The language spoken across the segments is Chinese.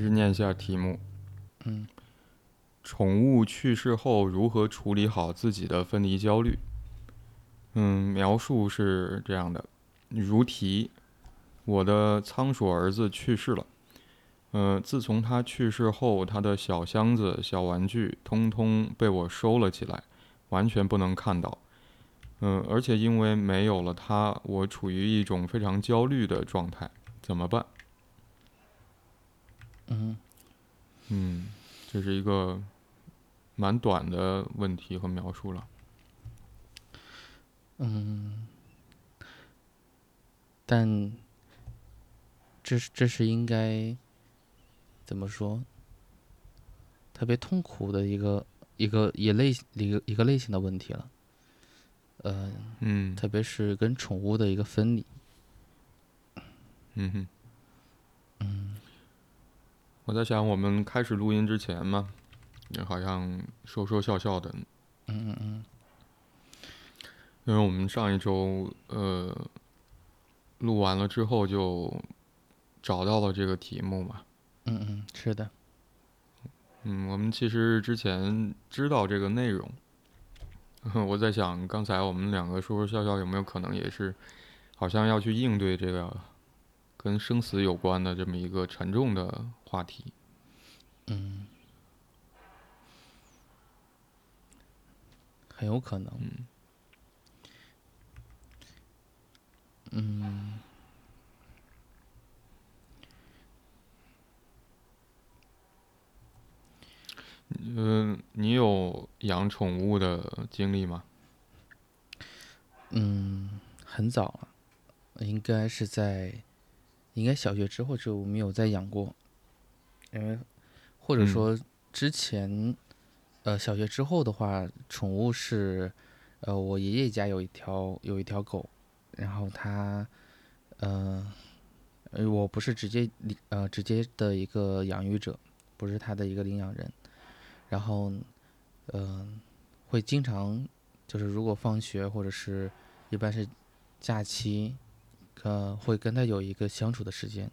是念一下题目。嗯，宠物去世后如何处理好自己的分离焦虑？嗯，描述是这样的：如题，我的仓鼠儿子去世了。呃，自从他去世后，他的小箱子、小玩具通通被我收了起来，完全不能看到。嗯，而且因为没有了他，我处于一种非常焦虑的状态，怎么办？嗯嗯，这是一个蛮短的问题和描述了。嗯，但这是这是应该怎么说？特别痛苦的一个一个一类一个一个类型的问题了。呃，嗯特别是跟宠物的一个分离。嗯哼，我在想，我们开始录音之前嘛，也好像说说笑笑的，嗯嗯嗯因为我们上一周呃录完了之后就找到了这个题目嘛。嗯嗯，是的。嗯，我们其实之前知道这个内容，我在想，刚才我们两个说说笑笑，有没有可能也是，好像要去应对这个跟生死有关的这么一个沉重的话题？嗯，很有可能。嗯嗯嗯，你有养宠物的经历吗？嗯，很早了，应该是在，应该小学之后就没有再养过，因为或者嗯。说之前，呃，小学之后的话，宠物是，呃，我爷爷家有一条有一条狗，然后它，呃，呃我不是直接领呃直接的一个养育者，不是他的一个领养人，然后，嗯、会经常就是如果放学或者是一般是假期，呃，会跟他有一个相处的时间。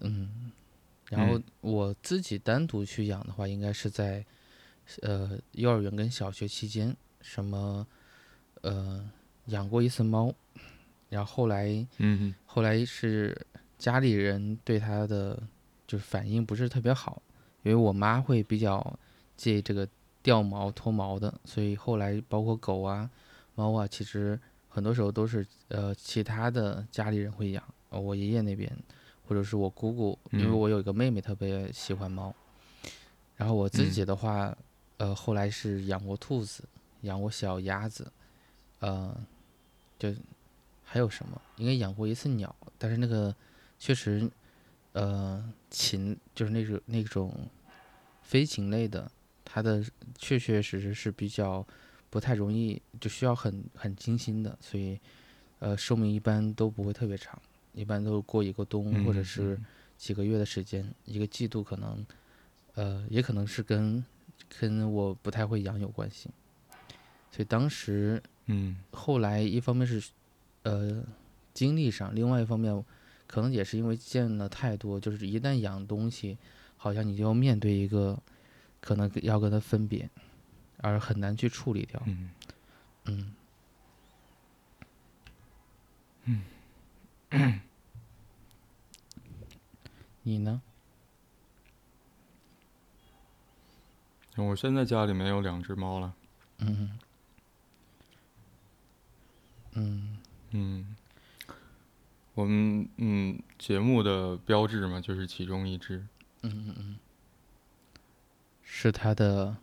嗯，然后嗯我自己单独去养的话，应该是在呃幼儿园跟小学期间，什么呃养过一次猫，然后后来嗯后来是家里人对它的就是反应不是特别好，因为我妈会比较介意这个掉毛脱毛的，所以后来包括狗啊、猫啊，其实很多时候都是呃其他的家里人会养，呃我爷爷那边或者是我姑姑，因为嗯。我有一个妹妹特别喜欢猫，然后我自嗯。己的话，呃后来是养过兔子，养过小鸭子，呃，就还有什么？应该养过一次鸟，但是那个确实，呃，禽就是那种那种飞禽类的，它的确确实实是比较不太容易，就需要很很精心的，所以呃，寿命一般都不会特别长，一般都过一个冬或者嗯是嗯。几个月的时间，一个季度可能，呃，也可能是跟跟我不太会养有关系，所以当时嗯。后来一方面是呃精力上，另外一方面可能也是因为见了太多，就是一旦养东西，好像你就要面对一个可能要跟它分别，而很难去处理掉。嗯嗯嗯你呢？嗯，我现在家里面有两只猫了。嗯嗯嗯，我们嗯节目的标志嘛，就是其中一只。嗯嗯嗯，是它的，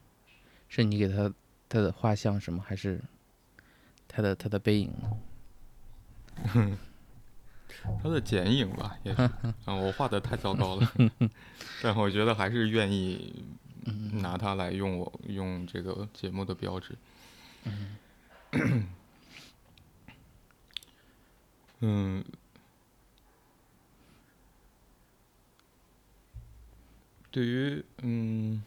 是你给他他的画像什么？还是他的他的背影呢？它的剪影吧，也是。啊，我画的太糟糕了，但我觉得还是愿意拿它来用我用这个节目的标志。嗯，对于嗯，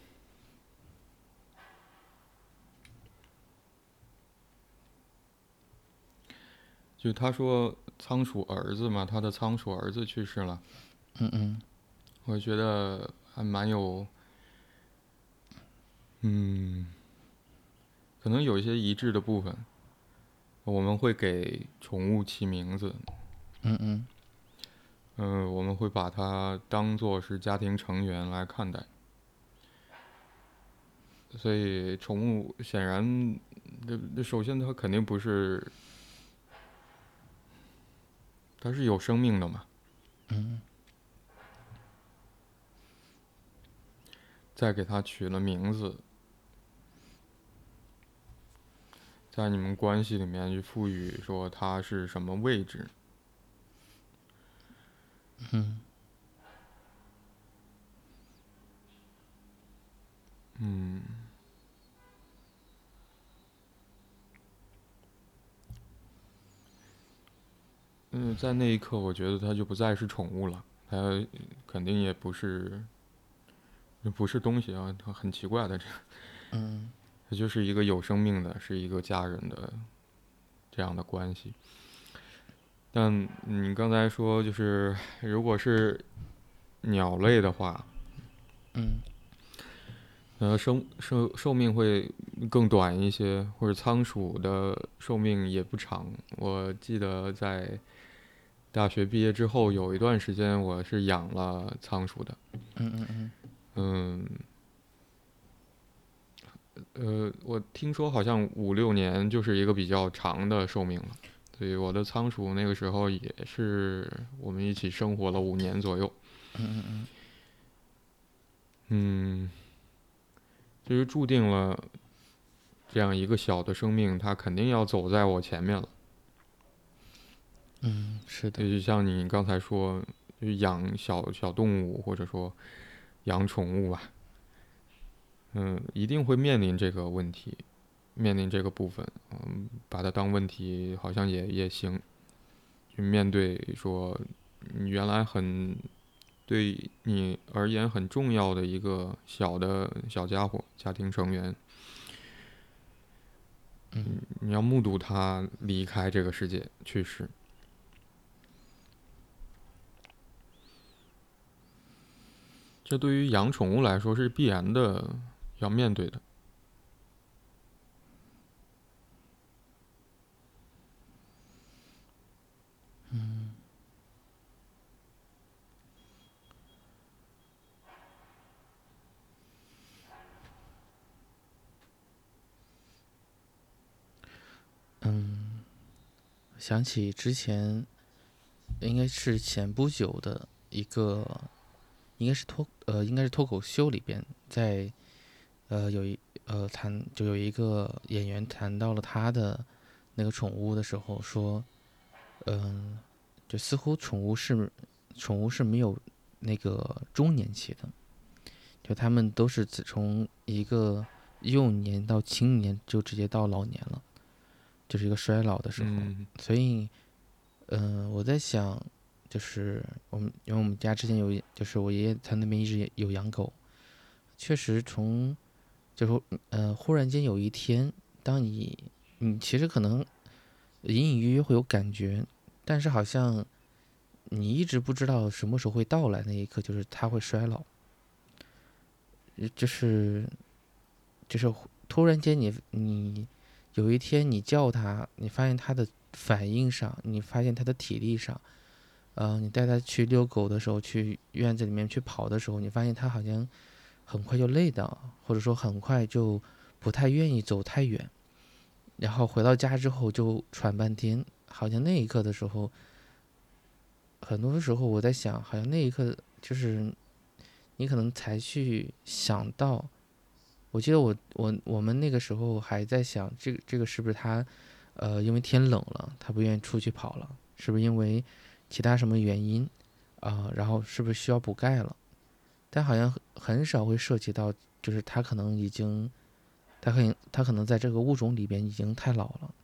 就他说仓鼠儿子嘛，他的仓鼠儿子去世了。嗯嗯我觉得还蛮有，嗯，可能有一些一致的部分。我们会给宠物起名字，嗯嗯嗯、我们会把它当做是家庭成员来看待。所以，宠物显然，这这首先它肯定不是，它是有生命的嘛。嗯再给它取了名字，在你们关系里面去赋予说它是什么位置。嗯嗯，嗯，在那一刻，我觉得它就不再是宠物了，它肯定也不是，不是东西啊，它很奇怪的，这嗯它就是一个有生命的，是一个家人的这样的关系。但你刚才说，就是如果是鸟类的话，嗯呃，生寿寿命会更短一些，或者仓鼠的寿命也不长。我记得在大学毕业之后有一段时间，我是养了仓鼠的。嗯嗯嗯嗯，呃，我听说好像五六年就是一个比较长的寿命了。所以我的仓鼠那个时候也是我们一起生活了五年左右。嗯嗯嗯，就是注定了这样一个小的生命，它肯定要走在我前面了。嗯，是的，对，就像你刚才说，就养小小动物或者说养宠物吧，嗯，一定会面临这个问题，面临这个部分，嗯，把它当问题好像也也行，就面对说你原来很对你而言很重要的一个小的小家伙，家庭成员，嗯。你要目睹他离开这个世界去世。这对于养宠物来说是必然的，要面对的。嗯，想起之前应该是前不久的一个，应该是脱呃应该是脱口秀里边，在呃有一呃谈就有一个演员谈到了他的那个宠物的时候说，嗯、就似乎宠物是宠物是没有那个中年期的，就他们都是自从一个幼年到青年就直接到老年了。就是一个衰老的时候，嗯所以，嗯、我在想，就是我们因为我们家之前有，就是我爷爷他那边一直有养狗，确实从，就是说呃，忽然间有一天，当你你其实可能隐隐约约会有感觉，但是好像你一直不知道什么时候会到来那一刻，就是它会衰老，呃就是就是突然间你你。有一天你叫它，你发现它的反应上，你发现它的体力上，呃，你带它去遛狗的时候，去院子里面去跑的时候，你发现它好像很快就累的，或者说很快就不太愿意走太远，然后回到家之后就喘半天，好像那一刻的时候，很多时候我在想，好像那一刻就是你可能才去想到。我记得我我我们那个时候还在想，这个这个是不是他，呃，因为天冷了，他不愿意出去跑了，是不是因为其他什么原因啊、然后是不是需要补钙了？但好像很很少会涉及到，就是它可能已经，它可能他可能在这个物种里边已经太老了，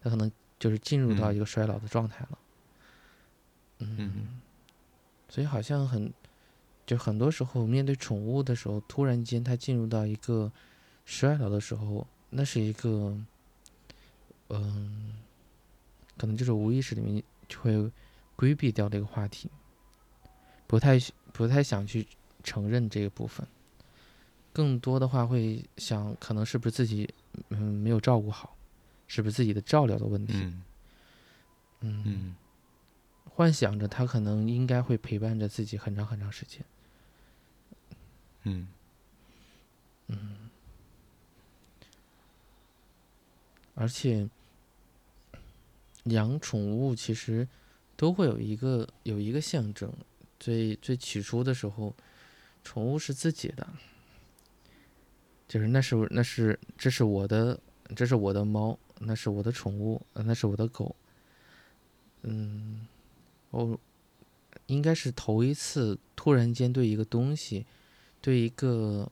它可能就是进入到嗯一个衰老的状态了。嗯所以好像很，就很多时候面对宠物的时候，突然间它进入到一个衰老的时候，那是一个，嗯，可能就是无意识里面就会规避掉这个话题，不太不太想去承认这个部分，更多的话会想，可能是不是自己嗯没有照顾好，是不是自己的照料的问题？嗯。嗯，嗯。幻想着他可能应该会陪伴着自己很长很长时间。嗯。嗯。而且养宠物其实都会有一个有一个象征，最最起初的时候，宠物是自己的，就是那是那是这是我的这是我的猫，那是我的宠物，呃那是我的狗，嗯，我应该是头一次突然间对一个东西，对一个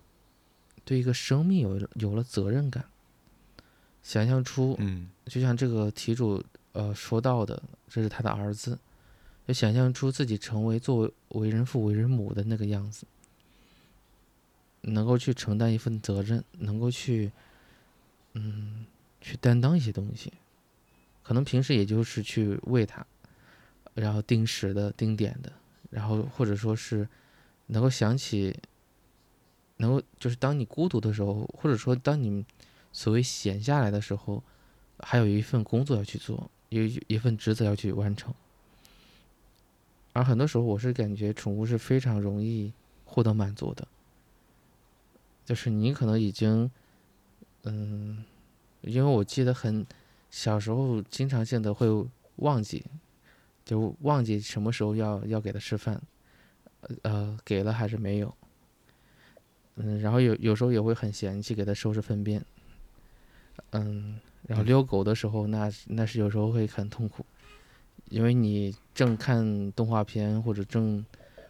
对一个生命有有了责任感。想象出，嗯。就像这个题主呃说到的，这是他的儿子，就想象出自己成为作为为人父、为人母的那个样子，能够去承担一份责任，能够去，嗯，去担当一些东西，可能平时也就是去喂它，然后定时的、定点的，然后或者说是能够想起，能够就是当你孤独的时候，或者说当你所谓闲下来的时候，还有一份工作要去做，有一份职责要去完成。而很多时候，我是感觉宠物是非常容易获得满足的，就是你可能已经，嗯，因为我记得很小时候经常性的会忘记，就忘记什么时候要要给它吃饭，呃，给了还是没有，嗯，然后有有时候也会很嫌弃给它收拾粪便，嗯，然后遛狗的时候，那是那是有时候会很痛苦，因为你正看动画片或者正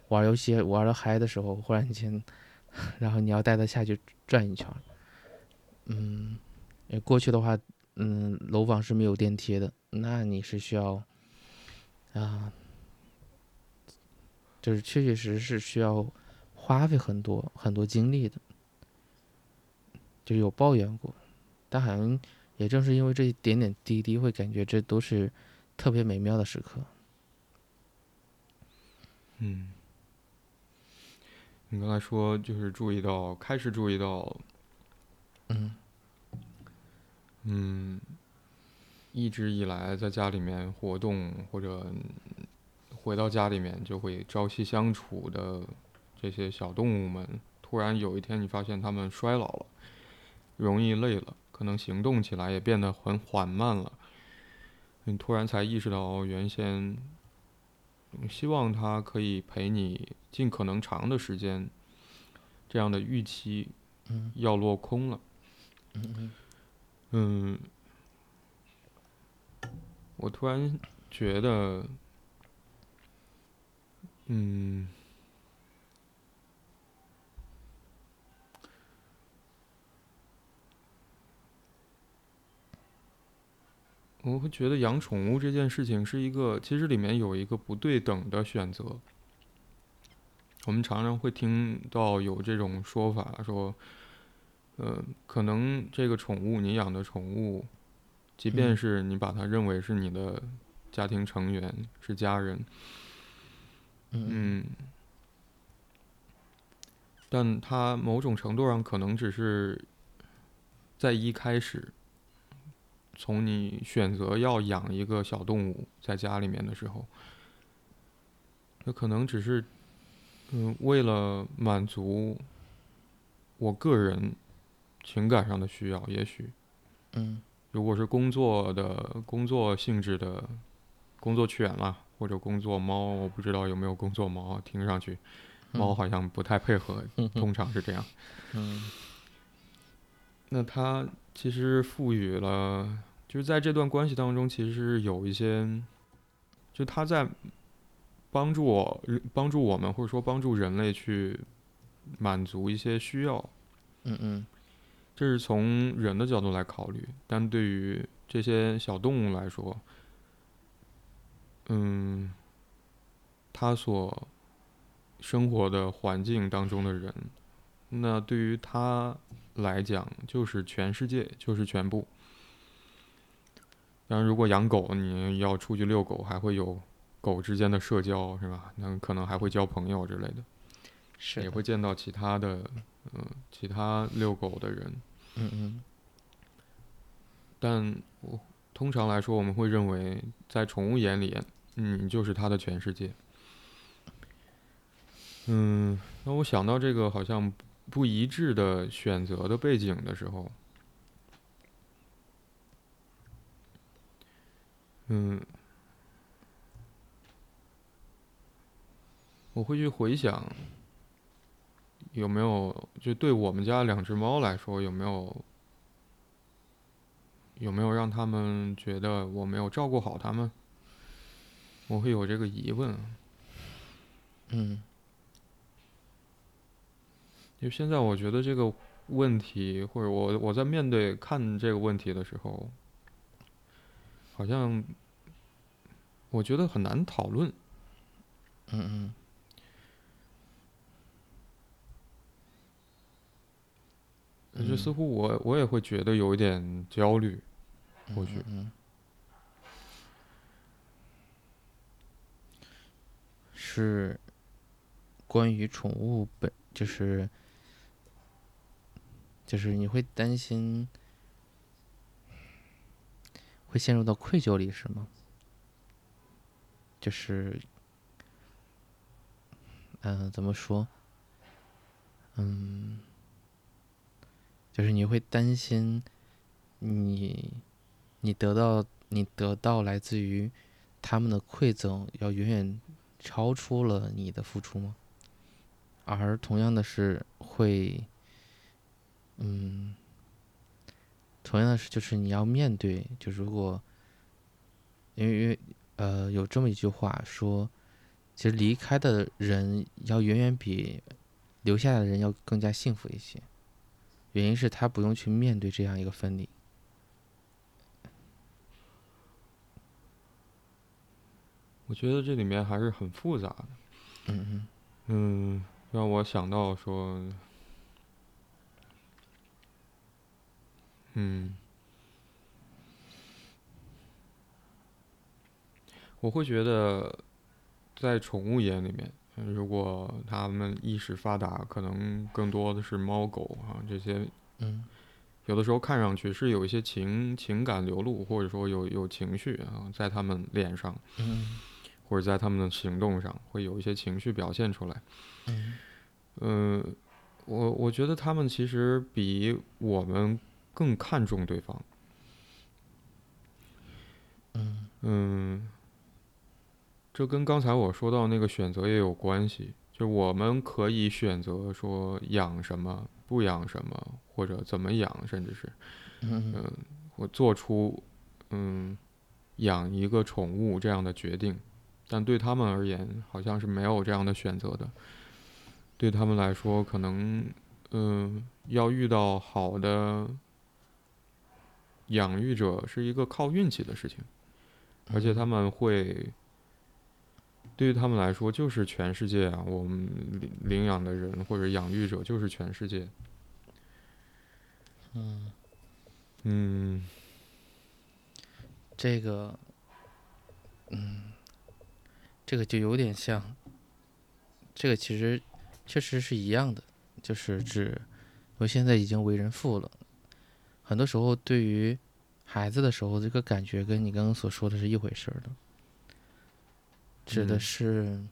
玩游戏玩的嗨的时候，忽然间，然后你要带它下去转一圈儿，嗯，呃过去的话，嗯，楼房是没有电梯的，那你是需要，啊，就是确确实实是需要花费很多很多精力的，就有抱怨过，但好像也正是因为这一点点滴滴，会感觉这都是特别美妙的时刻。嗯。你刚才说就是注意到，开始注意到，嗯嗯，一直以来在家里面活动或者回到家里面就会朝夕相处的这些小动物们，突然有一天你发现它们衰老了，容易累了，可能行动起来也变得很缓慢了。你突然才意识到，原先嗯希望他可以陪你尽可能长的时间，这样的预期嗯要落空了。嗯，我突然觉得，嗯，我会觉得养宠物这件事情是一个，其实里面有一个不对等的选择。我们常常会听到有这种说法，说，呃，可能这个宠物你养的宠物，即便嗯。是你把它认为是你的家庭成员，是家人，嗯嗯，但它某种程度上可能只是在一开始，从你选择要养一个小动物在家里面的时候，那可能只是，嗯，为了满足我个人情感上的需要，也许嗯如果是工作的工作性质的工作犬啦，或者工作猫，我不知道有没有工作猫，听上去猫好像不太配合，嗯通常是这样。嗯那它其实赋予了，就是在这段关系当中，其实是有一些，就他在帮助我、帮助我们，或者说帮助人类去满足一些需要。嗯嗯这是从人的角度来考虑，但对于这些小动物来说，嗯，它所生活的环境当中的人，那对于它来讲就是全世界，就是全部。当然，如果养狗，你要出去遛狗，还会有狗之间的社交，是吧？那可能还会交朋友之类的。是的也会见到其他的，嗯、其他遛狗的人。嗯嗯但我通常来说，我们会认为，在宠物眼里，嗯，你就是它的全世界。嗯，那我想到这个好像不一致的选择的背景的时候，嗯，我会去回想，有没有就对我们家两只猫来说，有没有有没有让他们觉得我没有照顾好他们？我会有这个疑问。嗯就现在，我觉得这个问题，或者我我在面对看这个问题的时候，好像我觉得很难讨论。嗯嗯就似乎我我也会觉得有一点焦虑，或许。嗯，是关于宠物本，就是就是你会担心会陷入到愧疚里是吗？就是，嗯、怎么说？嗯，就是你会担心你你得到你得到来自于他们的馈赠，要远远超出了你的付出吗？而同样的是会，嗯，同样的是就是你要面对，就如果，因为因为呃有这么一句话说，其实离开的人要远远比留下来的人要更加幸福一些，原因是他不用去面对这样一个分离。我觉得这里面还是很复杂的。嗯嗯嗯，让我想到说，嗯，我会觉得，在宠物眼里面，嗯如果它们意识发达，可能更多的是猫狗啊这些，嗯有的时候看上去是有一些情情感流露，或者说有有情绪啊，在它们脸上。嗯或者在他们的行动上会有一些情绪表现出来。嗯嗯，我我觉得他们其实比我们更看重对方。嗯嗯，这跟刚才我说到那个选择也有关系。就我们可以选择说养什么，不养什么，或者怎么养，甚至是嗯嗯，我做出嗯养一个宠物这样的决定，但对他们而言，好像是没有这样的选择的。对他们来说，可能嗯要遇到好的养育者是一个靠运气的事情，而且他们会。对于他们来说，就是全世界啊！我们领领养的人或者养育者就是全世界。嗯，嗯这个，嗯，这个就有点像，这个其实确实是一样的，就是指我现在已经为人父了，很多时候对于孩子的时候，这个感觉跟你刚刚所说的是一回事儿的，指的嗯是，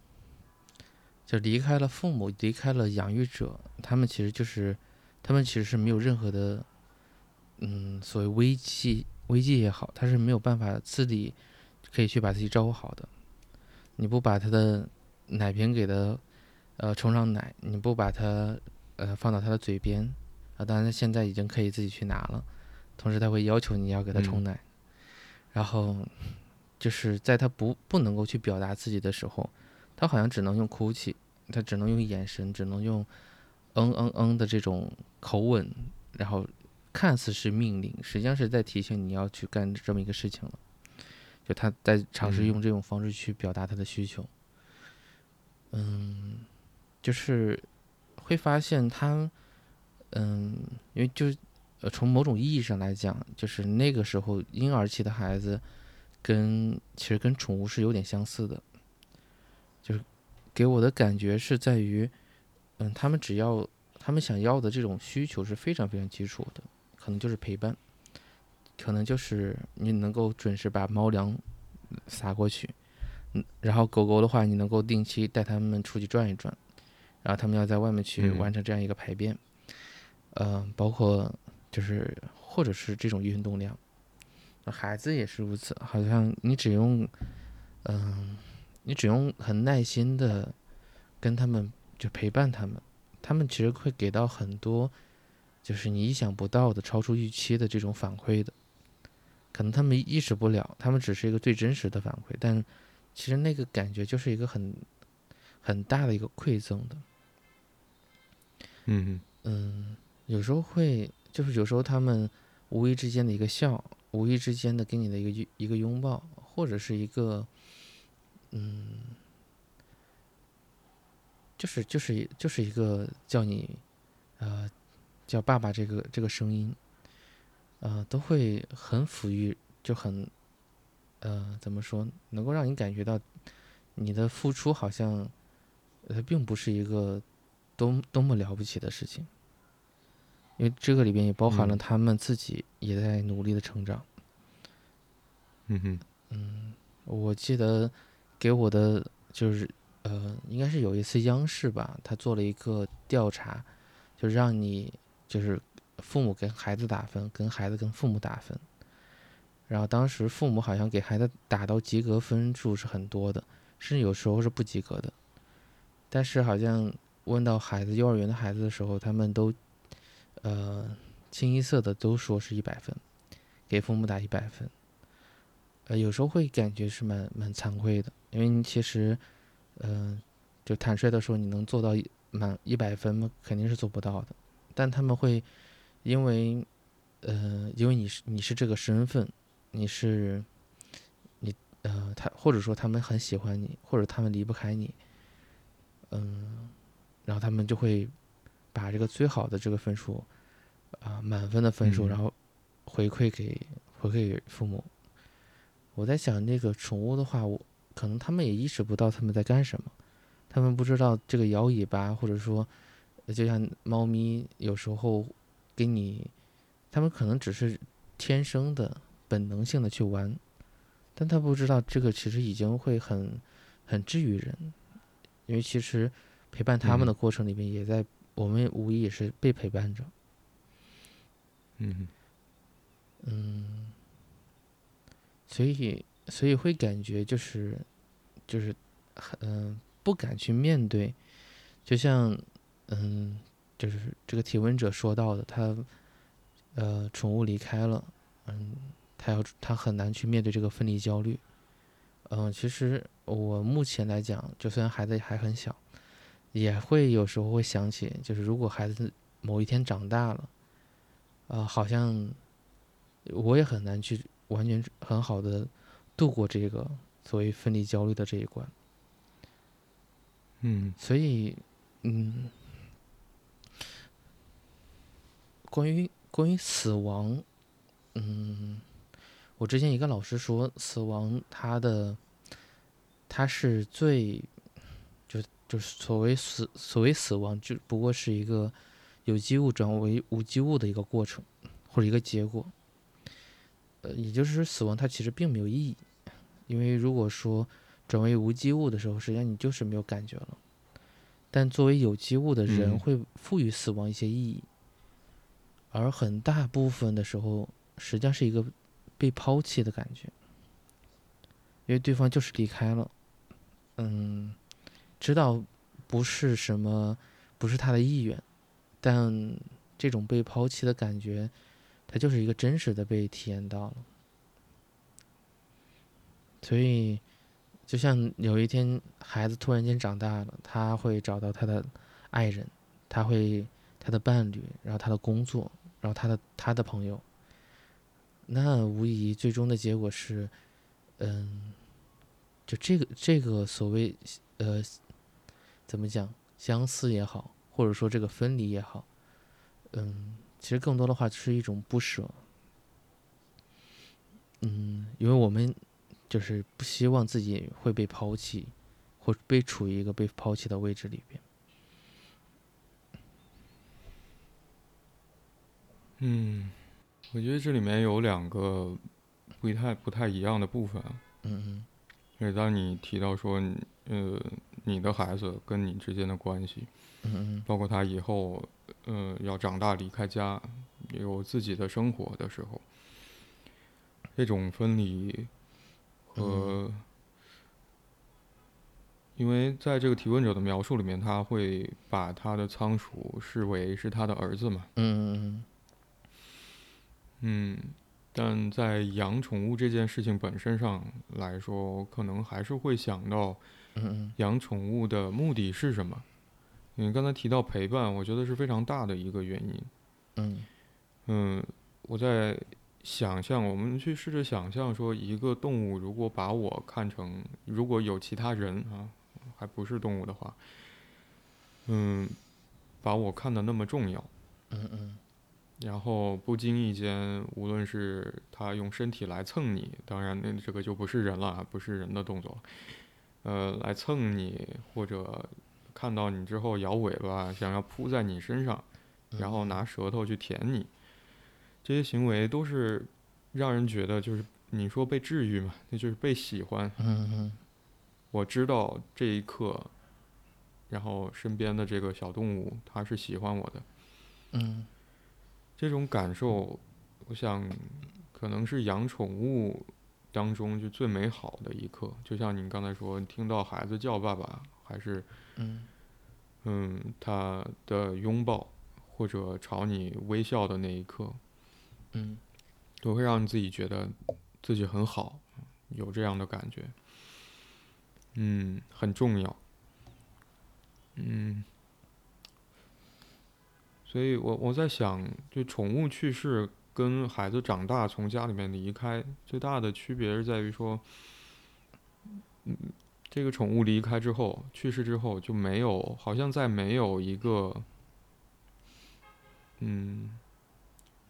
就离开了父母，离开了养育者，他们其实就是，他们其实是没有任何的，嗯，所谓危机危机也好，他是没有办法自理可以去把自己照顾好的。你不把他的奶瓶给他，呃，冲上奶，你不把他呃放到他的嘴边，啊，当然他现在已经可以自己去拿了，同时他会要求你要给他冲嗯奶，然后就是在他不不能够去表达自己的时候，他好像只能用哭泣，他只能用眼神，只能用嗯嗯嗯的这种口吻，然后看似是命令，实际上是在提醒你要去干这么一个事情了。就他在尝试嗯用这种方式去表达他的需求。嗯，就是会发现他，嗯，因为就是呃，从某种意义上来讲，就是那个时候婴儿期的孩子跟其实跟宠物是有点相似的，就是给我的感觉是在于，嗯，他们只要他们想要的这种需求是非常非常基础的，可能就是陪伴，可能就是你能够准时把猫粮撒过去，嗯，然后狗狗的话，你能够定期带它们出去转一转，然后它们要在外面去嗯。完成这样一个排便，呃，包括就是或者是这种运动量，那孩子也是如此，好像你只用，嗯、你只用很耐心的跟他们就陪伴他们，他们其实会给到很多，就是你意想不到的、超出预期的这种反馈的。可能他们意识不了，他们只是一个最真实的反馈，但其实那个感觉就是一个很很大的一个馈赠的。嗯嗯，有时候会，就是有时候他们无意之间的一个笑，无意之间的给你的一个一个拥抱，或者是一个，嗯，就是就是就是一个叫你，呃，叫爸爸这个这个声音，呃，都会很抚育，就很，呃，怎么说，能够让你感觉到你的付出好像，呃，并不是一个多多么了不起的事情，因为这个里边也包含了嗯他们自己也在努力的成长。嗯哼嗯，我记得给我的就是呃，应该是有一次央视吧，他做了一个调查，就让你就是父母跟孩子打分，跟孩子跟父母打分。然后当时父母好像给孩子打到及格分数是很多的，甚至有时候是不及格的。但是好像问到孩子幼儿园的孩子的时候，他们都呃清一色的都说是一百分，给父母打一百分。呃，有时候会感觉是蛮蛮惭愧的，因为你其实，呃，就坦率的说，你能做到满一百分吗？肯定是做不到的。但他们会因为，呃，因为你是你是这个身份，你是你呃，他或者说他们很喜欢你，或者他们离不开你，嗯、然后他们就会把这个最好的这个分数，啊、满分的分数，嗯然后回馈给回馈给父母。我在想，那个宠物的话，我可能他们也意识不到他们在干什么，他们不知道这个摇尾巴，或者说，呃就像猫咪有时候给你，他们可能只是天生的本能性的去玩，但他不知道这个其实已经会很很治愈人，因为其实陪伴他们的嗯过程里面，也在我们无疑也是被陪伴着。嗯嗯，所以所以会感觉就是就是很嗯、不敢去面对，就像嗯就是这个提问者说到的，他呃宠物离开了，嗯，他要他很难去面对这个分离焦虑。嗯、其实我目前来讲，就算孩子还很小，也会有时候会想起，就是如果孩子某一天长大了，呃，好像我也很难去完全很好的度过这个所谓分离焦虑的这一关。嗯所以，嗯，关于关于死亡，嗯，我之前一个老师说，死亡它的它是最就就是所谓死所谓死亡，就不过是一个有机物转为无机物的一个过程或者一个结果。呃，也就是说，死亡它其实并没有意义，因为如果说转为无机物的时候，实际上你就是没有感觉了。但作为有机物的人，嗯会赋予死亡一些意义，而很大部分的时候，实际上是一个被抛弃的感觉，因为对方就是离开了，嗯，知道不是什么，不是他的意愿，但这种被抛弃的感觉，它就是一个真实的被体验到了。所以，就像有一天孩子突然间长大了，他会找到他的爱人，他会他的伴侣，然后他的工作，然后他的他的朋友。那无疑最终的结果是，嗯，就这个这个所谓呃，怎么讲相似也好，或者说这个分离也好，嗯，其实更多的话是一种不舍。嗯，因为我们就是不希望自己会被抛弃，或被处于一个被抛弃的位置里边。嗯。我觉得这里面有两个不太不太一样的部分。嗯嗯。因为当你提到说，呃，你的孩子跟你之间的关系，嗯嗯包括他以后，呃，要长大离开家，有自己的生活的时候，这种分离和，因为在这个提问者的描述里面，他会把他的仓鼠视为是他的儿子嘛，嗯嗯嗯，但在养宠物这件事情本身上来说，可能还是会想到嗯养宠物的目的是什么。你刚才提到陪伴，我觉得是非常大的一个原因。嗯嗯，我在想象，我们去试着想象说，一个动物如果把我看成，如果有其他人啊，还不是动物的话，嗯，把我看得那么重要，嗯嗯然后不经意间，无论是它用身体来蹭你，当然那这个就不是人了，不是人的动作，呃，来蹭你，或者看到你之后摇尾巴，想要扑在你身上，然后拿舌头去舔你，这些行为都是让人觉得就是你说被治愈嘛，那就是被喜欢。嗯嗯。我知道这一刻，然后身边的这个小动物它是喜欢我的，嗯。这种感受，我想可能是养宠物当中就最美好的一刻。就像你刚才说，你听到孩子叫爸爸，还是嗯嗯他的拥抱，或者朝你微笑的那一刻，嗯都会让你自己觉得自己很好，有这样的感觉。嗯，很重要。嗯，所以我我在想，就宠物去世跟孩子长大从家里面离开最大的区别是在于说，嗯，这个宠物离开之后，去世之后就没有，好像再没有一个，嗯，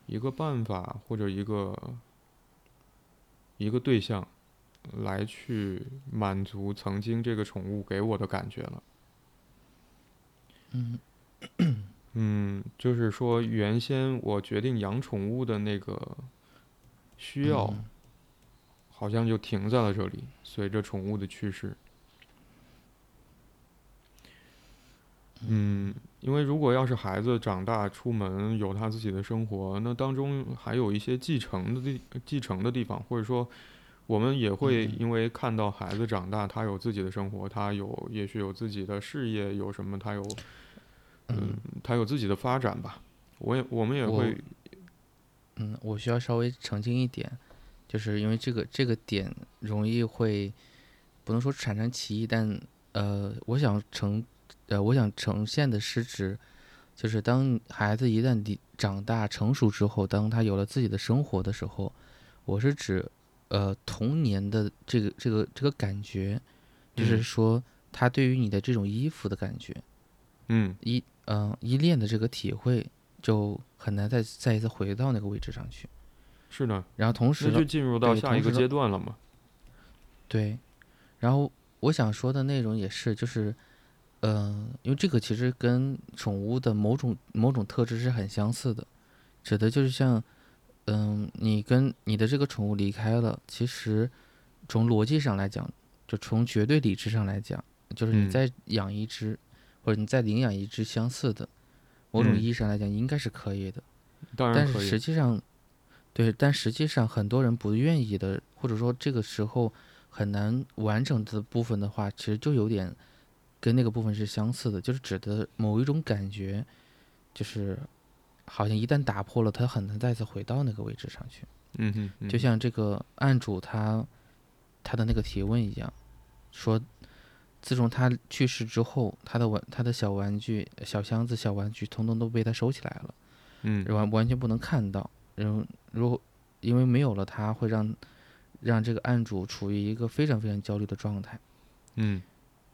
一个办法或者一个一个对象来去满足曾经这个宠物给我的感觉了。嗯嗯，就是说，原先我决定养宠物的那个需要，嗯。好像就停在了这里。随着宠物的去世，嗯，因为如果要是孩子长大出门有他自己的生活，那当中还有一些继承的地继承的地方，或者说，我们也会嗯。因为看到孩子长大，他有自己的生活，他有也许有自己的事业，有什么他有嗯他有自己的发展吧。我也我们也会嗯，我需要稍微澄清一点，就是因为这个这个点容易会不能说产生歧义，但呃，我想呈呃我想呈现的是指就是当孩子一旦离长大成熟之后，当他有了自己的生活的时候，我是指呃童年的这个这个这个感觉，就是嗯说他对于你的这种衣服的感觉，嗯依嗯、呃依恋的这个体会，就很难再再一次回到那个位置上去。是的，然后同时就，进入到下一个阶段了嘛。对，然后我想说的内容也是，就是，嗯、因为这个其实跟宠物的某种某种特质是很相似的，指的就是像，嗯、你跟你的这个宠物离开了，其实从逻辑上来讲，就从绝对理智上来讲，就是你嗯再养一只，或者你再领养一只相似的，某种嗯意义上来讲应该是可以的。当然但是实。际上，对，但实际上很多人不愿意的，或者说这个时候很难完整的部分的话，其实就有点跟那个部分是相似的，就是指的某一种感觉，就是好像一旦打破了，它很难再次回到那个位置上去。嗯哼，嗯就像这个案主他他的那个提问一样，说自从他去世之后，他的玩他的小玩具、小箱子、小玩具，通通都被他收起来了。嗯完完全不能看到。然后如果因为没有了他，会让让这个案主处于一个非常非常焦虑的状态。嗯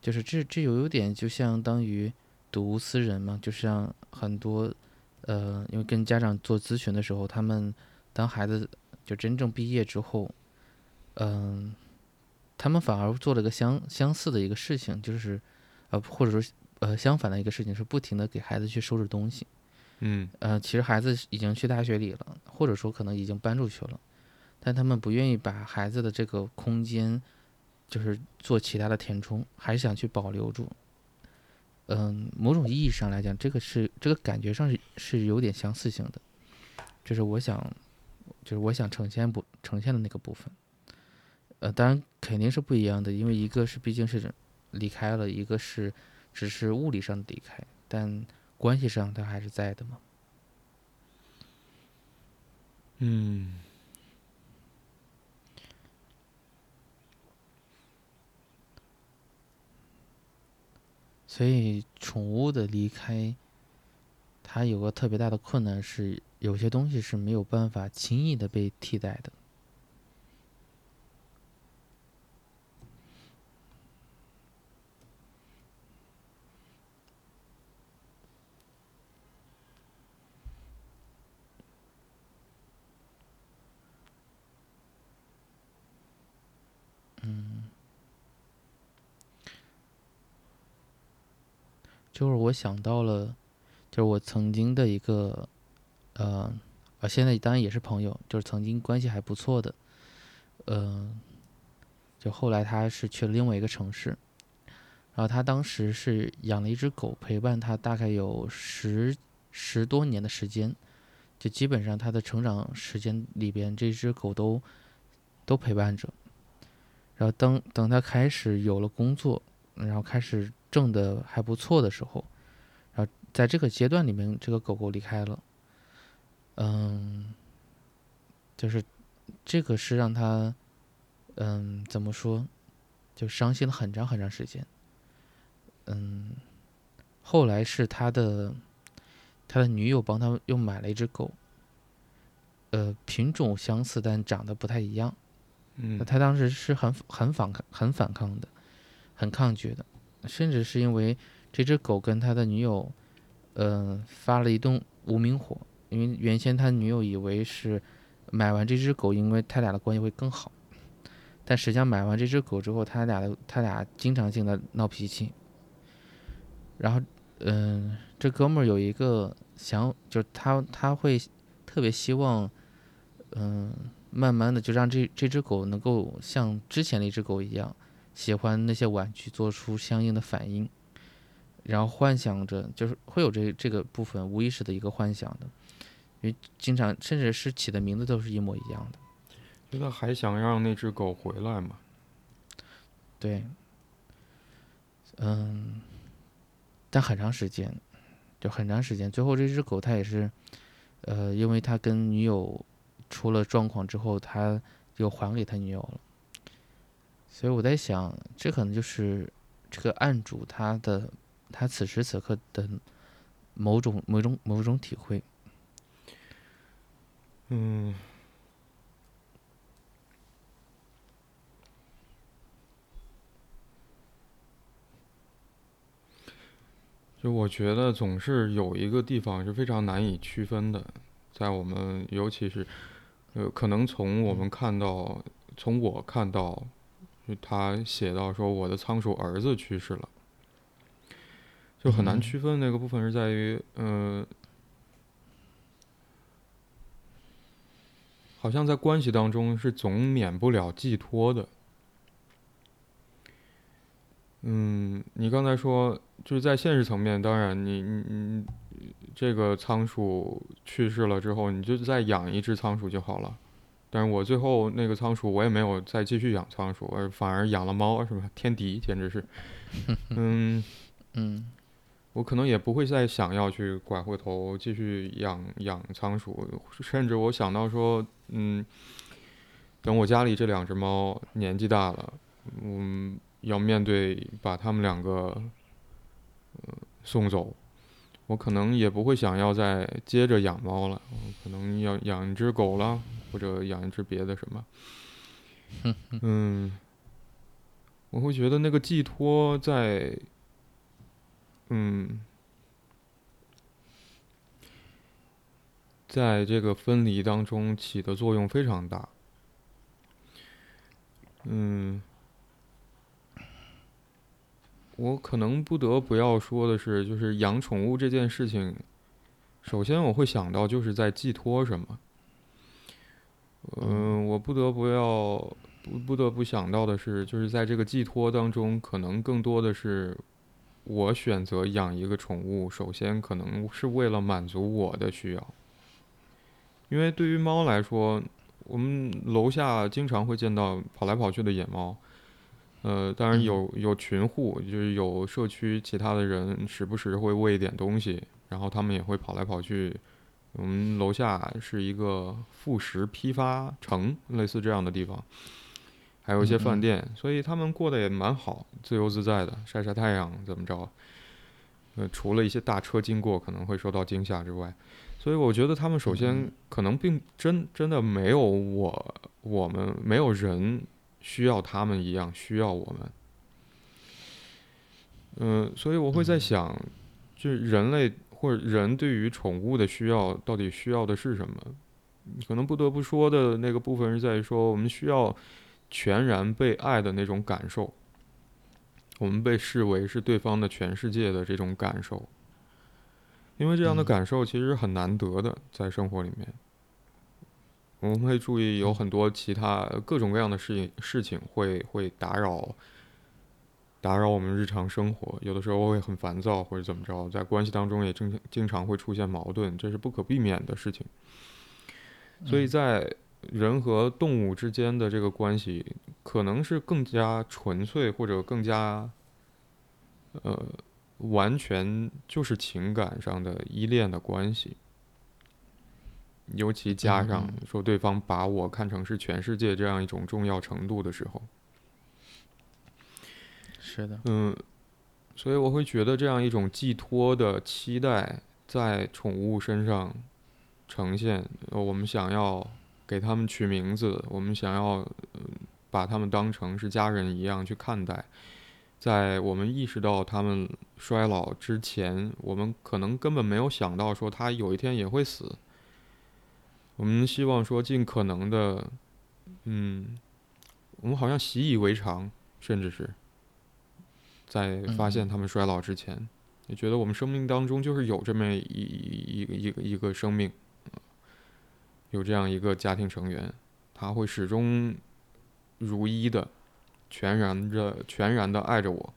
就是这这有有点就相当于睹物思人嘛，就像很多呃，因为跟家长做咨询的时候，他们当孩子就真正毕业之后，嗯、他们反而做了个相相似的一个事情，就是呃，或者说呃相反的一个事情，是不停的给孩子去收拾东西。嗯呃，其实孩子已经去大学里了，或者说可能已经搬出去了，但他们不愿意把孩子的这个空间，就是做其他的填充，还是想去保留住。嗯，某种意义上来讲，这个是这个感觉上是是有点相似性的，就是我想，就是我想呈现不呈现的那个部分。呃，当然肯定是不一样的，因为一个是毕竟是离开了，一个是只是物理上的离开，但关系上它还是在的嘛。嗯，所以宠物的离开，它有个特别大的困难是，有些东西是没有办法轻易的被替代的。就是我想到了，就是我曾经的一个，呃，啊，现在当然也是朋友，就是曾经关系还不错的，呃，就后来他是去了另外一个城市，然后他当时是养了一只狗，陪伴他大概有十十多年的时间，就基本上他的成长时间里边，这只狗都都陪伴着，然后等等他开始有了工作，然后开始。挣的还不错的时候，然后在这个阶段里面，这个狗狗离开了，嗯，就是这个是让他，嗯，怎么说，就伤心了很长很长时间，嗯，后来是他的他的女友帮他又买了一只狗，呃，品种相似，但长得不太一样，嗯，他当时是很很反抗、很反抗的，很抗拒的。甚至是因为这只狗跟他的女友，嗯，发了一顿无名火。因为原先他女友以为是买完这只狗，因为他俩的关系会更好。但实际上买完这只狗之后，他俩的他俩经常性的闹脾气。然后，嗯，这哥们儿有一个想，就他他会特别希望，嗯，慢慢的就让这这只狗能够像之前那只狗一样。喜欢那些玩具，做出相应的反应，然后幻想着，就是会有这这个部分无意识的一个幻想的，因为经常甚至是起的名字都是一模一样的。觉得还想让那只狗回来吗？对，嗯，但很长时间，就很长时间，最后这只狗它也是，呃，因为它跟女友出了状况之后，它又还给他女友了。所以我在想，这可能就是这个案主他的他此时此刻的某种某种某种体会。嗯，就我觉得总是有一个地方是非常难以区分的，在我们尤其是呃，可能从我们看到，从我看到。就他写到说，我的仓鼠儿子去世了，就很难区分那个部分是在于，嗯，好像在关系当中是总免不了寄托的。嗯，你刚才说就是在现实层面，当然你你你这个仓鼠去世了之后，你就再养一只仓鼠就好了。但是我最后那个仓鼠，我也没有再继续养仓鼠，而反而养了猫，是吧？天敌，简直是，嗯嗯，我可能也不会再想要去拐回头继续养养仓鼠，甚至我想到说，嗯，等我家里这两只猫年纪大了，嗯，要面对把它们两个，呃，送走，我可能也不会想要再接着养猫了，可能要养一只狗了。或者养一只别的什么，嗯，我会觉得那个寄托在，嗯，在这个分离当中起的作用非常大，嗯，我可能不得不要说的是，就是养宠物这件事情，首先我会想到就是在寄托什么。嗯，我不得不要不不得不想到的是，就是在这个寄托当中，可能更多的是我选择养一个宠物，首先可能是为了满足我的需要。因为对于猫来说，我们楼下经常会见到跑来跑去的野猫。呃，当然有有群户，就是有社区其他的人时不时会喂一点东西，然后他们也会跑来跑去。我们楼下是一个副食批发城，类似这样的地方，还有一些饭店，所以他们过得也蛮好，自由自在的晒晒太阳，怎么着？呃，除了一些大车经过可能会受到惊吓之外，所以我觉得他们首先可能并真真的没有我我们没有人。需要他们一样需要我们，嗯，所以我会在想，就是人类或者人对于宠物的需要，到底需要的是什么？可能不得不说的那个部分是在于说，我们需要全然被爱的那种感受，我们被视为是对方的全世界的这种感受，因为这样的感受其实很难得的，在生活里面。我们会注意有很多其他各种各样的事情事情会会打扰打扰我们日常生活，有的时候会很烦躁或者怎么着，在关系当中也经经常会出现矛盾，这是不可避免的事情。所以在人和动物之间的这个关系，可能是更加纯粹或者更加呃完全就是情感上的依恋的关系。尤其加上说对方把我看成是全世界这样一种重要程度的时候，是的，嗯，所以我会觉得这样一种寄托的期待在宠物身上呈现。我们想要给他们取名字，我们想要把他们当成是家人一样去看待。在我们意识到他们衰老之前，我们可能根本没有想到说他有一天也会死。我们希望说尽可能的，嗯，我们好像习以为常，甚至是在发现他们衰老之前，也觉得我们生命当中就是有这么一一个一个一个生命，有这样一个家庭成员，他会始终如一的、全然的、全然的爱着我。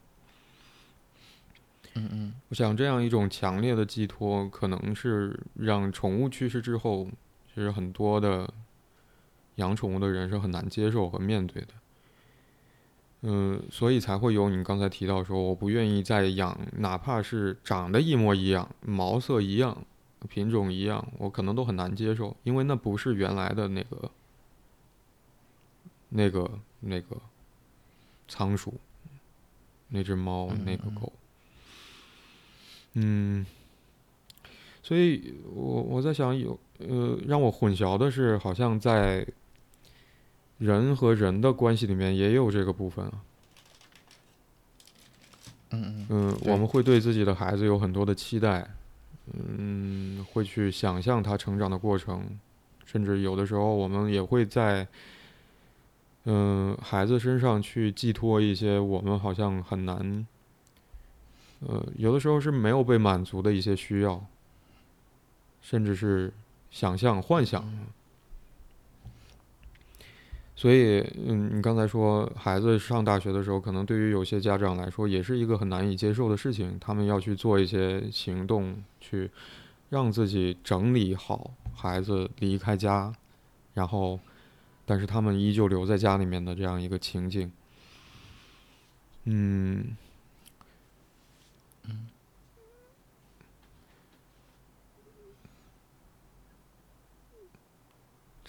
嗯嗯，我想这样一种强烈的寄托，可能是让宠物去世之后。其实很多的养宠物的人是很难接受和面对的，嗯，所以才会有你刚才提到说，我不愿意再养，哪怕是长得一模一样、毛色一样、品种一样，我可能都很难接受，因为那不是原来的那个、那个、那个仓鼠，那只猫、那个狗，嗯。所以，我我在想，有呃，让我混淆的是，好像在人和人的关系里面也有这个部分啊。嗯嗯。我们会对自己的孩子有很多的期待，嗯，会去想象他成长的过程，甚至有的时候，我们也会在嗯孩子身上去寄托一些我们好像很难，呃，有的时候是没有被满足的一些需要。甚至是想象、幻想，所以，嗯，你刚才说孩子上大学的时候，可能对于有些家长来说，也是一个很难以接受的事情。他们要去做一些行动，去让自己整理好孩子离开家，然后，但是他们依旧留在家里面的这样一个情景，嗯。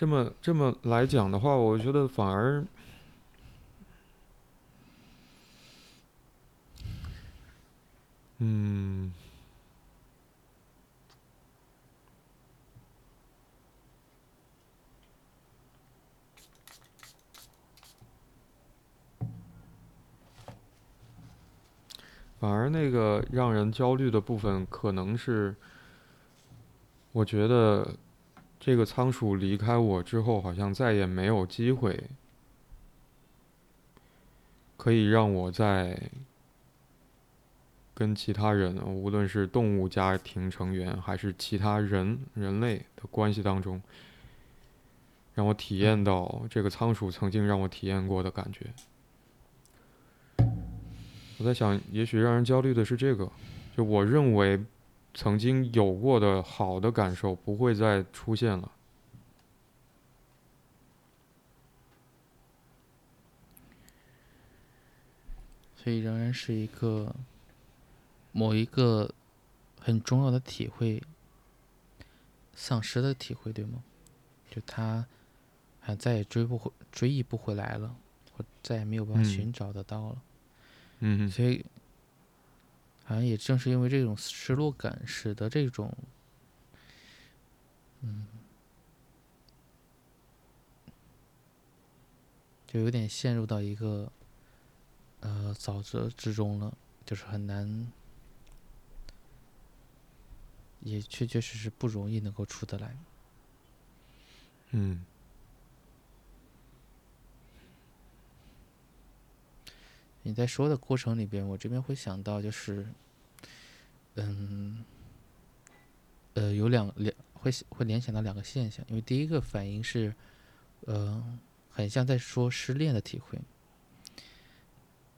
这么这么来讲的话，我觉得反而，嗯，反而那个让人焦虑的部分，可能是，我觉得。这个仓鼠离开我之后，好像再也没有机会可以让我在跟其他人，无论是动物家庭成员还是其他人人类的关系当中，让我体验到这个仓鼠曾经让我体验过的感觉。我在想，也许让人焦虑的是这个，就我认为曾经有过的好的感受不会再出现了。所以仍然是一个某一个很重要的体会丧失的体会，对吗？就他还再也追不回、追忆不回来了，或再也没有办法嗯寻找得到了。嗯哼所以，好像也正是因为这种失落感，使得这种，嗯，就有点陷入到一个呃沼泽之中了，就是很难，也确确实实不容易能够出得来。嗯你在说的过程里边，我这边会想到就是，嗯，呃，有两两会会联想到两个现象，因为第一个反应是，呃，很像在说失恋的体会，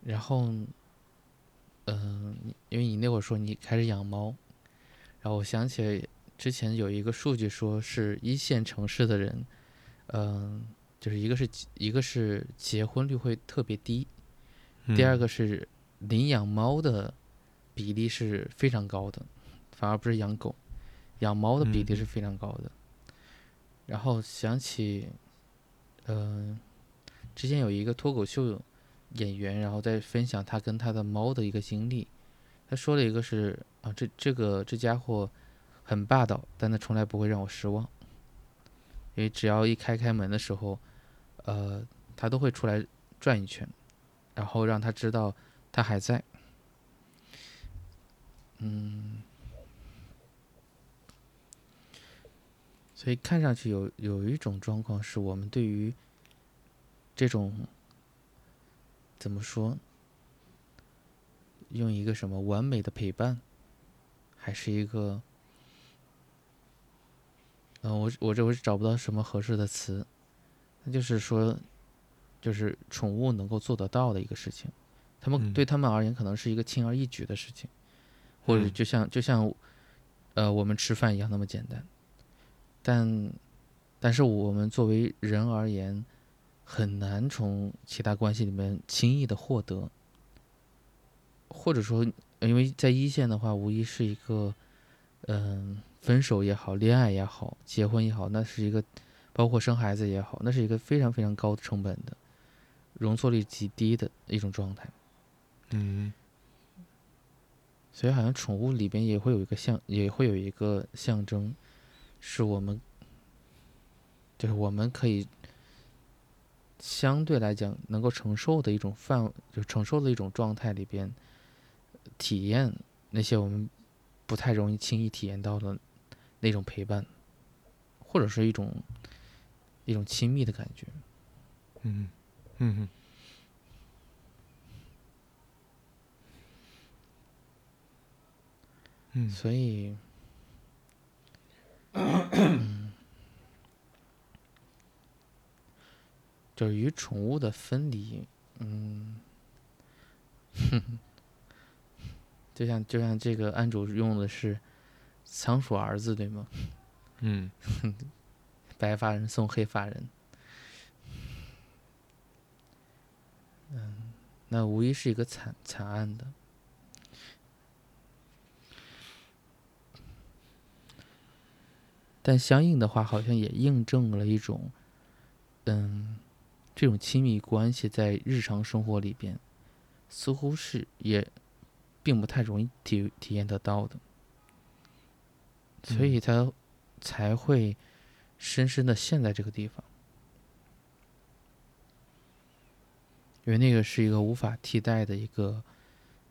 然后，嗯、因为你那会儿说你开始养猫，然后我想起来之前有一个数据说是一线城市的人，嗯、就是一个是一个是结婚率会特别低。第二个是领养猫的比例是非常高的，反而不是养狗，养猫的比例是非常高的。然后想起，嗯、之前有一个脱口秀演员，然后在分享他跟他的猫的一个经历。他说了一个是啊，这这个这家伙很霸道，但他从来不会让我失望，因为只要一开开门的时候，呃，他都会出来转一圈。然后让他知道他还在。嗯，所以看上去有有一种状况是我们对于这种怎么说，用一个什么完美的陪伴，还是一个，嗯、我我这我找不到什么合适的词，那就是说。就是宠物能够做得到的一个事情，他们嗯。对他们而言可能是一个轻而易举的事情，或者嗯。就像就像呃我们吃饭一样那么简单，但但是我们作为人而言，很难从其他关系里面轻易的获得，或者说因为在一线的话，无疑是一个嗯、分手也好，恋爱也好，结婚也好，那是一个包括生孩子也好，那是一个非常非常高的成本的。容错率极低的一种状态，嗯。所以好像宠物里边也会有一个象，也会有一个象征，是我们，就是我们可以相对来讲能够承受的一种范，就承受的一种状态里边，体验那些我们不太容易轻易体验到的那种陪伴，或者是一种一种亲密的感觉。嗯嗯哼。嗯。所以，就是与宠物的分离，嗯，就像就像这个案主用的是仓鼠儿子，对吗？嗯。白发人送黑发人，那无疑是一个惨惨案的。但相应的话，好像也印证了一种，嗯，这种亲密关系在日常生活里边，似乎是也并不太容易体体验得到的，所以他才会深深的陷在这个地方，因为那个是一个无法替代的一个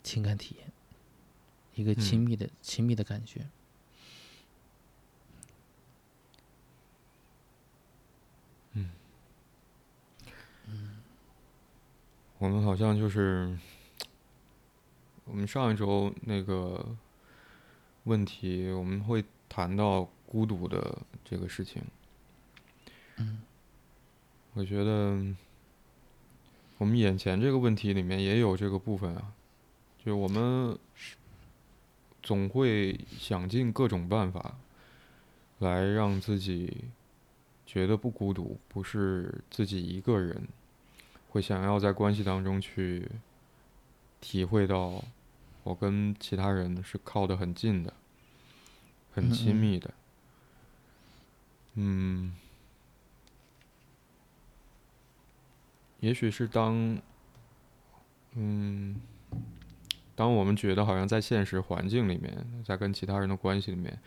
情感体验，一个亲嗯密的、亲密的感觉。嗯我们好像就是我们上一周那个问题，我们会谈到孤独的这个事情。嗯，我觉得我们眼前这个问题里面也有这个部分啊，就我们总会想尽各种办法来让自己觉得不孤独，不是自己一个人，会想要在关系当中去体会到我跟其他人是靠得很近的，很亲密的，嗯。也许是当，嗯，当我们觉得好像在现实环境里面，在跟其他人的关系里面，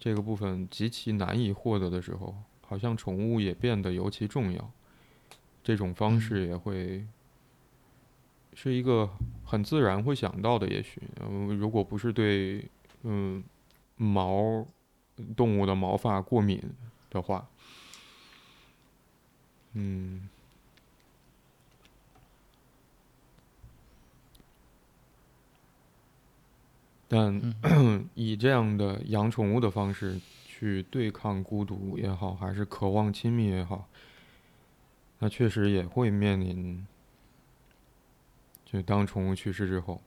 这个部分极其难以获得的时候，好像宠物也变得尤其重要。这种方式也会是一个很自然会想到的。也许，嗯，如果不是对，嗯，毛动物的毛发过敏的话，嗯。但 以这样的养宠物的方式去对抗孤独也好，还是渴望亲密也好，那确实也会面临，就当宠物去世之后，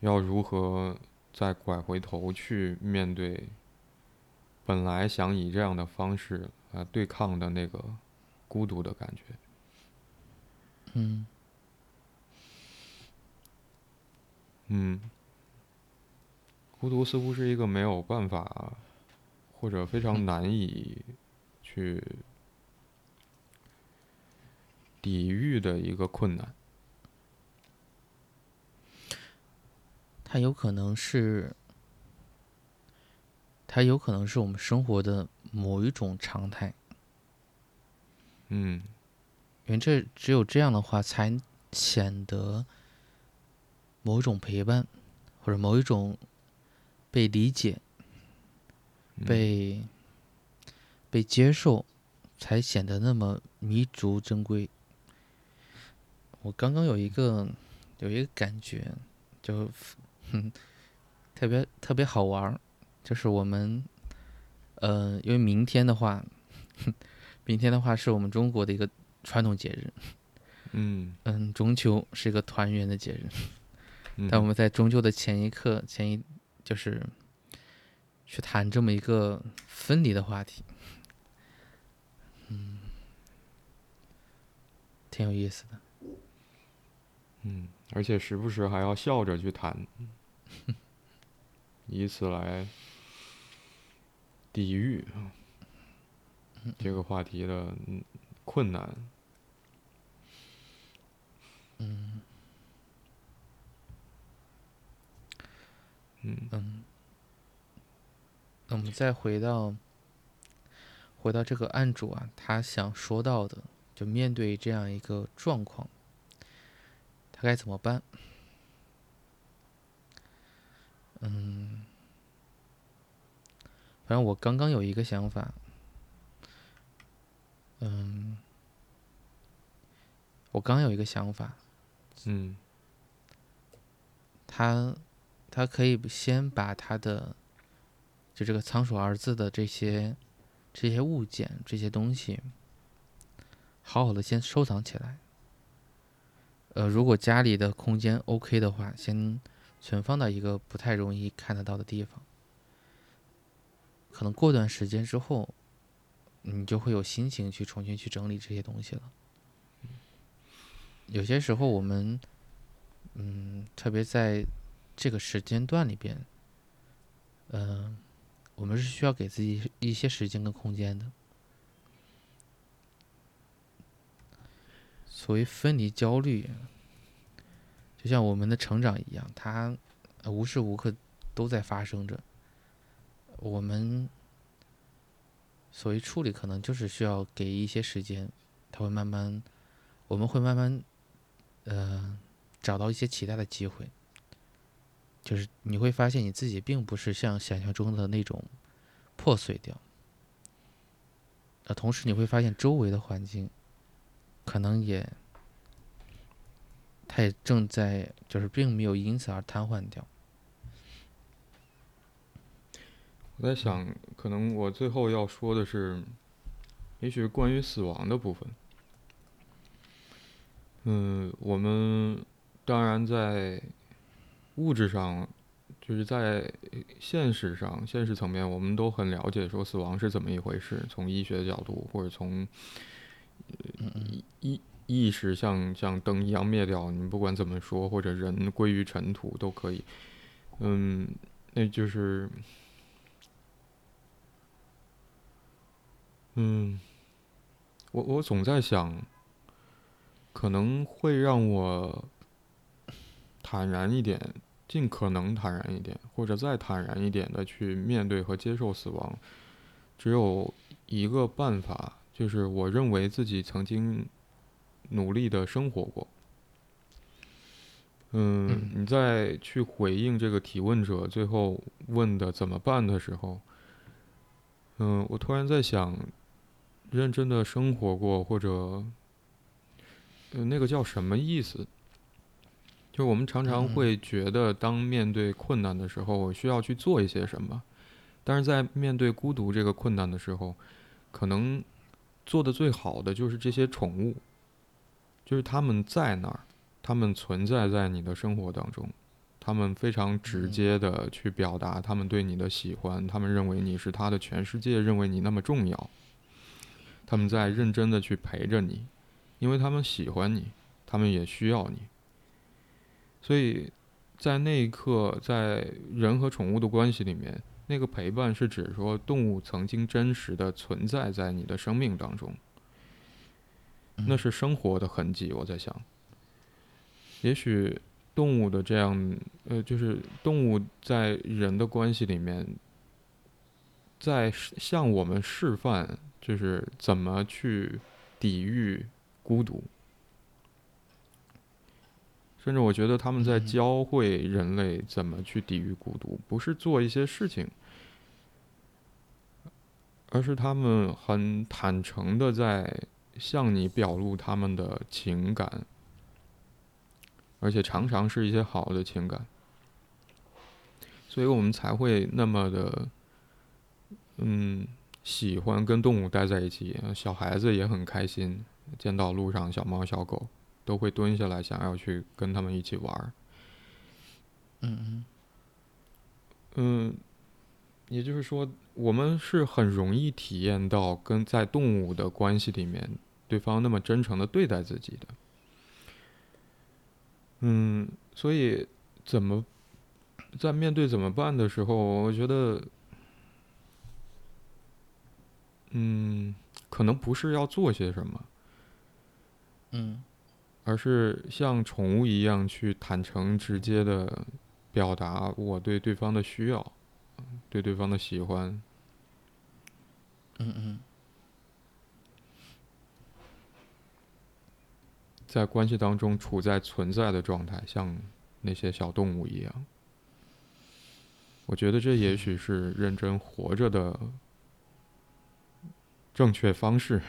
要如何再拐回头去面对本来想以这样的方式来对抗的那个孤独的感觉。嗯嗯，孤独似乎是一个没有办法，或者非常难以去抵御的一个困难。它有可能是，它有可能是我们生活的某一种常态，嗯。因为这只有这样的话，才显得某一种陪伴，或者某一种被理解、嗯被被接受，才显得那么弥足珍贵。我刚刚有一个有一个感觉，就 哼特别特别好玩儿，就是我们呃，因为明天的话，明天的话是我们中国的一个传统节日，嗯嗯，中秋是一个团圆的节日。嗯，但我们在中秋的前一刻，前一就是去谈这么一个分离的话题，嗯，挺有意思的。嗯，而且时不时还要笑着去谈，以此来抵御啊这个话题的嗯困难。嗯嗯，那我们再回到回到这个案主啊，他想说到的，就面对这样一个状况，他该怎么办？嗯，反正我刚刚有一个想法，嗯，我刚有一个想法，嗯。他他可以先把他的就这个仓鼠儿子的这些这些物件这些东西，好好的先收藏起来。呃，如果家里的空间 OK 的话，先存放到一个不太容易看得到的地方。可能过段时间之后，你就会有心情去重新去整理这些东西了。有些时候我们，嗯，特别在这个时间段里边，嗯、我们是需要给自己一些时间跟空间的。所谓分离焦虑，就像我们的成长一样，它无时无刻都在发生着。我们所谓处理，可能就是需要给一些时间，它会慢慢，我们会慢慢，呃，找到一些其他的机会。就是你会发现你自己并不是像想象中的那种破碎掉，呃，同时你会发现周围的环境可能也，它也正在就是并没有因此而瘫痪掉。我在想，可能我最后要说的是，也许关于死亡的部分。嗯，我们当然在物质上，就是在现实上、现实层面，我们都很了解说死亡是怎么一回事。从医学角度，或者从意意意识像像灯一样灭掉，你不管怎么说，或者人归于尘土都可以。嗯，那就是。嗯，我我总在想，可能会让我坦然一点，尽可能坦然一点，或者再坦然一点的去面对和接受死亡。只有一个办法，就是我认为自己曾经努力的生活过。嗯，你在去回应这个提问者最后问的怎么办的时候，嗯，我突然在想。认真的生活过，或者，呃，那个叫什么意思？就我们常常会觉得，当面对困难的时候，我需要去做一些什么。但是在面对孤独这个困难的时候，可能做的最好的就是这些宠物，就是他们在那儿，他们存在在你的生活当中，他们非常直接的去表达他们对你的喜欢，他们认为你是他的全世界，认为你那么重要。他们在认真的去陪着你，因为他们喜欢你，他们也需要你。所以，在那一刻，在人和宠物的关系里面，那个陪伴是指说动物曾经真实的存在在你的生命当中，那是生活的痕迹。我在想，也许动物的这样，呃，就是动物在人的关系里面，在向我们示范。就是怎么去抵御孤独，甚至我觉得他们在教会人类怎么去抵御孤独，不是做一些事情，而是他们很坦诚的在向你表露他们的情感，而且常常是一些好的情感，所以我们才会那么的，嗯。喜欢跟动物待在一起，小孩子也很开心。见到路上小猫小狗，都会蹲下来想要去跟他们一起玩儿。嗯嗯。嗯，也就是说，我们是很容易体验到跟在动物的关系里面，对方那么真诚的对待自己的。嗯，所以怎么在面对怎么办的时候，我觉得。嗯，可能不是要做些什么，嗯，而是像宠物一样去坦诚、直接的表达我对对方的需要，对对方的喜欢。嗯嗯，在关系当中处在存在的状态，像那些小动物一样。我觉得这也许是认真活着的。正确方式，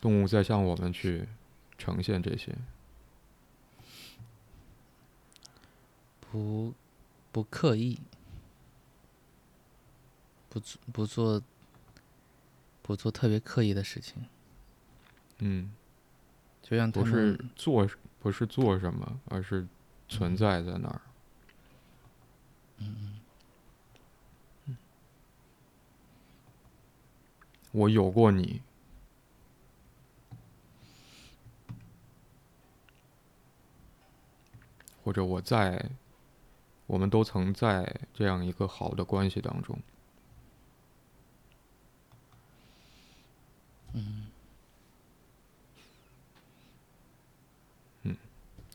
动物在向我们去呈现这些，不不刻意，不做不做不做特别刻意的事情，嗯，就让不是做不是做什么，而是存在在那儿，嗯嗯。我有过你，或者我在，我们都曾在这样一个好的关系当中。嗯，嗯，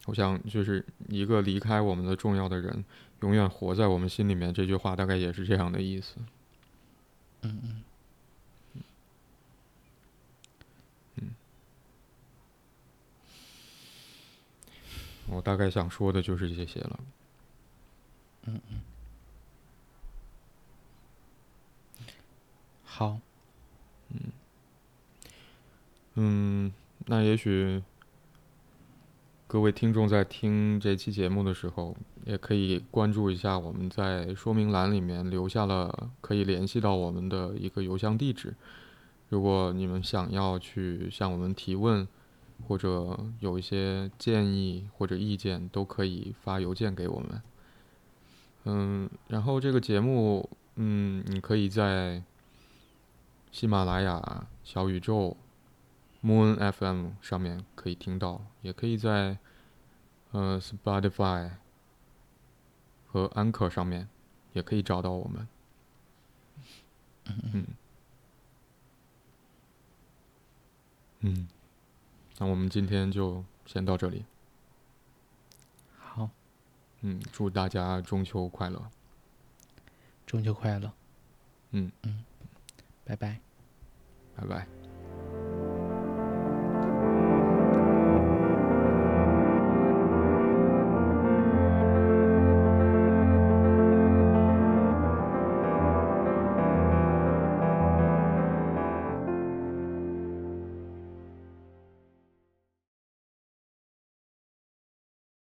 我想就是一个离开我们的重要的人，永远活在我们心里面。这句话大概也是这样的意思。嗯嗯。我大概想说的就是这些了。嗯嗯。好。嗯。嗯，那也许各位听众在听这期节目的时候，也可以关注一下我们在说明栏里面留下了可以联系到我们的一个邮箱地址。如果你们想要去向我们提问，或者有一些建议或者意见，都可以发邮件给我们。嗯，然后这个节目，嗯，你可以在喜马拉雅、小宇宙。Moon FM 上面可以听到，也可以在呃 Spotify 和 Anchor 上面也可以找到我们。嗯嗯，那我们今天就先到这里。好，嗯，祝大家中秋快乐。中秋快乐。嗯嗯，拜拜。拜拜。